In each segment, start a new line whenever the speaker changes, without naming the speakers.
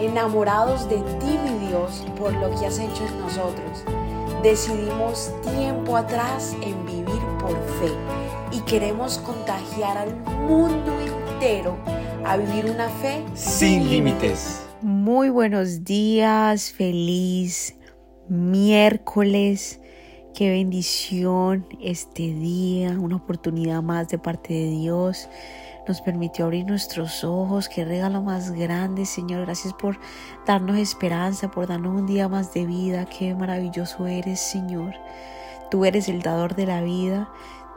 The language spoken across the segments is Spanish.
enamorados de ti, mi Dios, por lo que has hecho en nosotros. Decidimos tiempo atrás en vivir por fe y queremos contagiar al mundo entero a vivir una fe
sin límites.
Muy buenos días, feliz miércoles. Qué bendición este día, una oportunidad más de parte de Dios nos permitió abrir nuestros ojos. Qué regalo más grande, Señor. Gracias por darnos esperanza, por darnos un día más de vida. Qué maravilloso eres, Señor. Tú eres el dador de la vida.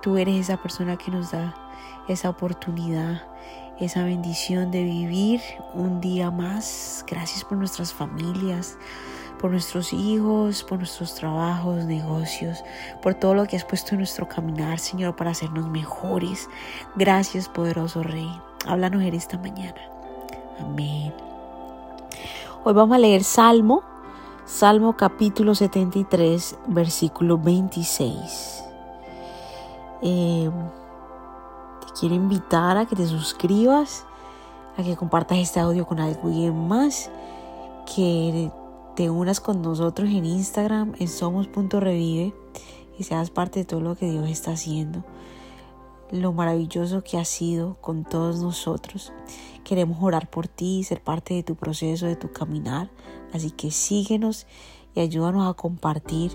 Tú eres esa persona que nos da esa oportunidad, esa bendición de vivir un día más. Gracias por nuestras familias por nuestros hijos, por nuestros trabajos, negocios, por todo lo que has puesto en nuestro caminar, Señor, para hacernos mejores. Gracias, poderoso Rey. Háblanos en esta mañana. Amén. Hoy vamos a leer Salmo, Salmo capítulo 73, versículo 26. Eh, te quiero invitar a que te suscribas, a que compartas este audio con alguien más, que te unas con nosotros en Instagram, en somos.revive y seas parte de todo lo que Dios está haciendo. Lo maravilloso que ha sido con todos nosotros. Queremos orar por ti, ser parte de tu proceso, de tu caminar. Así que síguenos y ayúdanos a compartir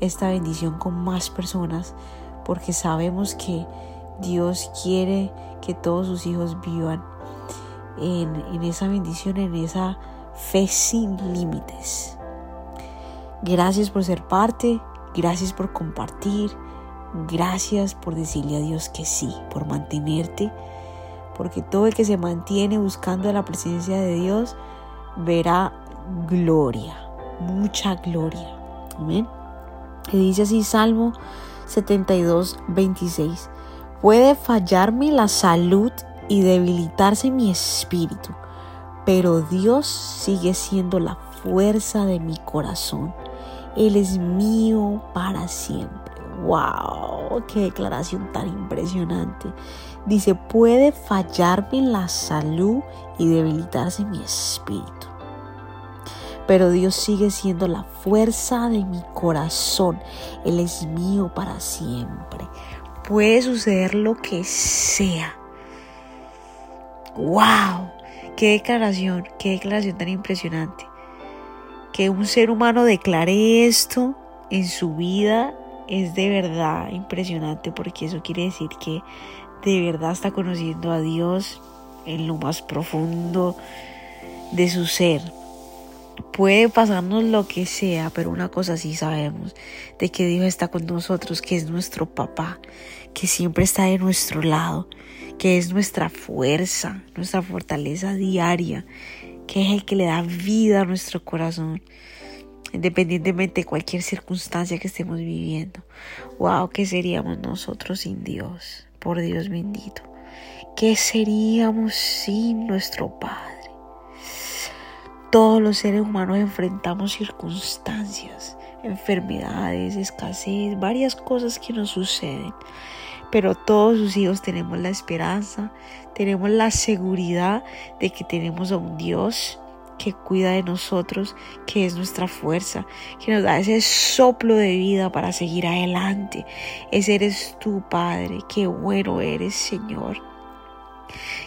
esta bendición con más personas porque sabemos que Dios quiere que todos sus hijos vivan en, en esa bendición, en esa fe sin límites. Gracias por ser parte, gracias por compartir, gracias por decirle a Dios que sí, por mantenerte, porque todo el que se mantiene buscando la presencia de Dios verá gloria, mucha gloria. Amén. Y dice así Salmo 72, 26. Puede fallarme la salud y debilitarse mi espíritu pero Dios sigue siendo la fuerza de mi corazón. Él es mío para siempre. ¡Wow! ¡Qué declaración tan impresionante! Dice, puede fallarme la salud y debilitarse mi espíritu. Pero Dios sigue siendo la fuerza de mi corazón. Él es mío para siempre. Puede suceder lo que sea. ¡Wow! Qué declaración, qué declaración tan impresionante. Que un ser humano declare esto en su vida es de verdad impresionante porque eso quiere decir que de verdad está conociendo a Dios en lo más profundo de su ser. Puede pasarnos lo que sea, pero una cosa sí sabemos, de que Dios está con nosotros, que es nuestro papá, que siempre está de nuestro lado, que es nuestra fuerza, nuestra fortaleza diaria, que es el que le da vida a nuestro corazón, independientemente de cualquier circunstancia que estemos viviendo. Wow, ¿qué seríamos nosotros sin Dios? Por Dios bendito. ¿Qué seríamos sin nuestro Padre? Todos los seres humanos enfrentamos circunstancias, enfermedades, escasez, varias cosas que nos suceden pero todos sus hijos tenemos la esperanza, tenemos la seguridad de que tenemos a un Dios que cuida de nosotros, que es nuestra fuerza, que nos da ese soplo de vida para seguir adelante. Ese eres tú, Padre, qué bueno eres, Señor.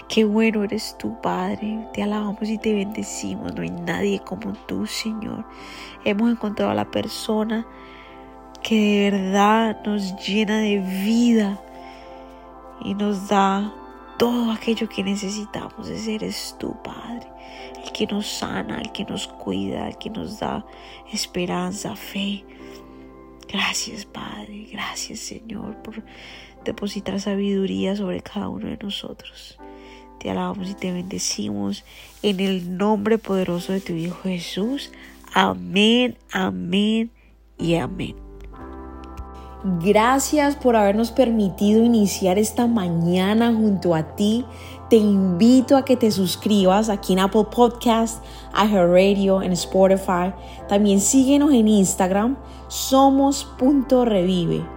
Qué bueno eres tú, Padre. Te alabamos y te bendecimos. No hay nadie como tú, Señor. Hemos encontrado a la persona que de verdad nos llena de vida, y nos da todo aquello que necesitamos. Ese eres tú, Padre, el que nos sana, el que nos cuida, el que nos da esperanza, fe. Gracias, Padre. Gracias, Señor, por depositar sabiduría sobre cada uno de nosotros. Te alabamos y te bendecimos en el nombre poderoso de tu Hijo Jesús. Amén, amén y amén.
Gracias por habernos permitido iniciar esta mañana junto a ti. Te invito a que te suscribas aquí en Apple Podcast, Radio, en Spotify. También síguenos en Instagram, somos.revive.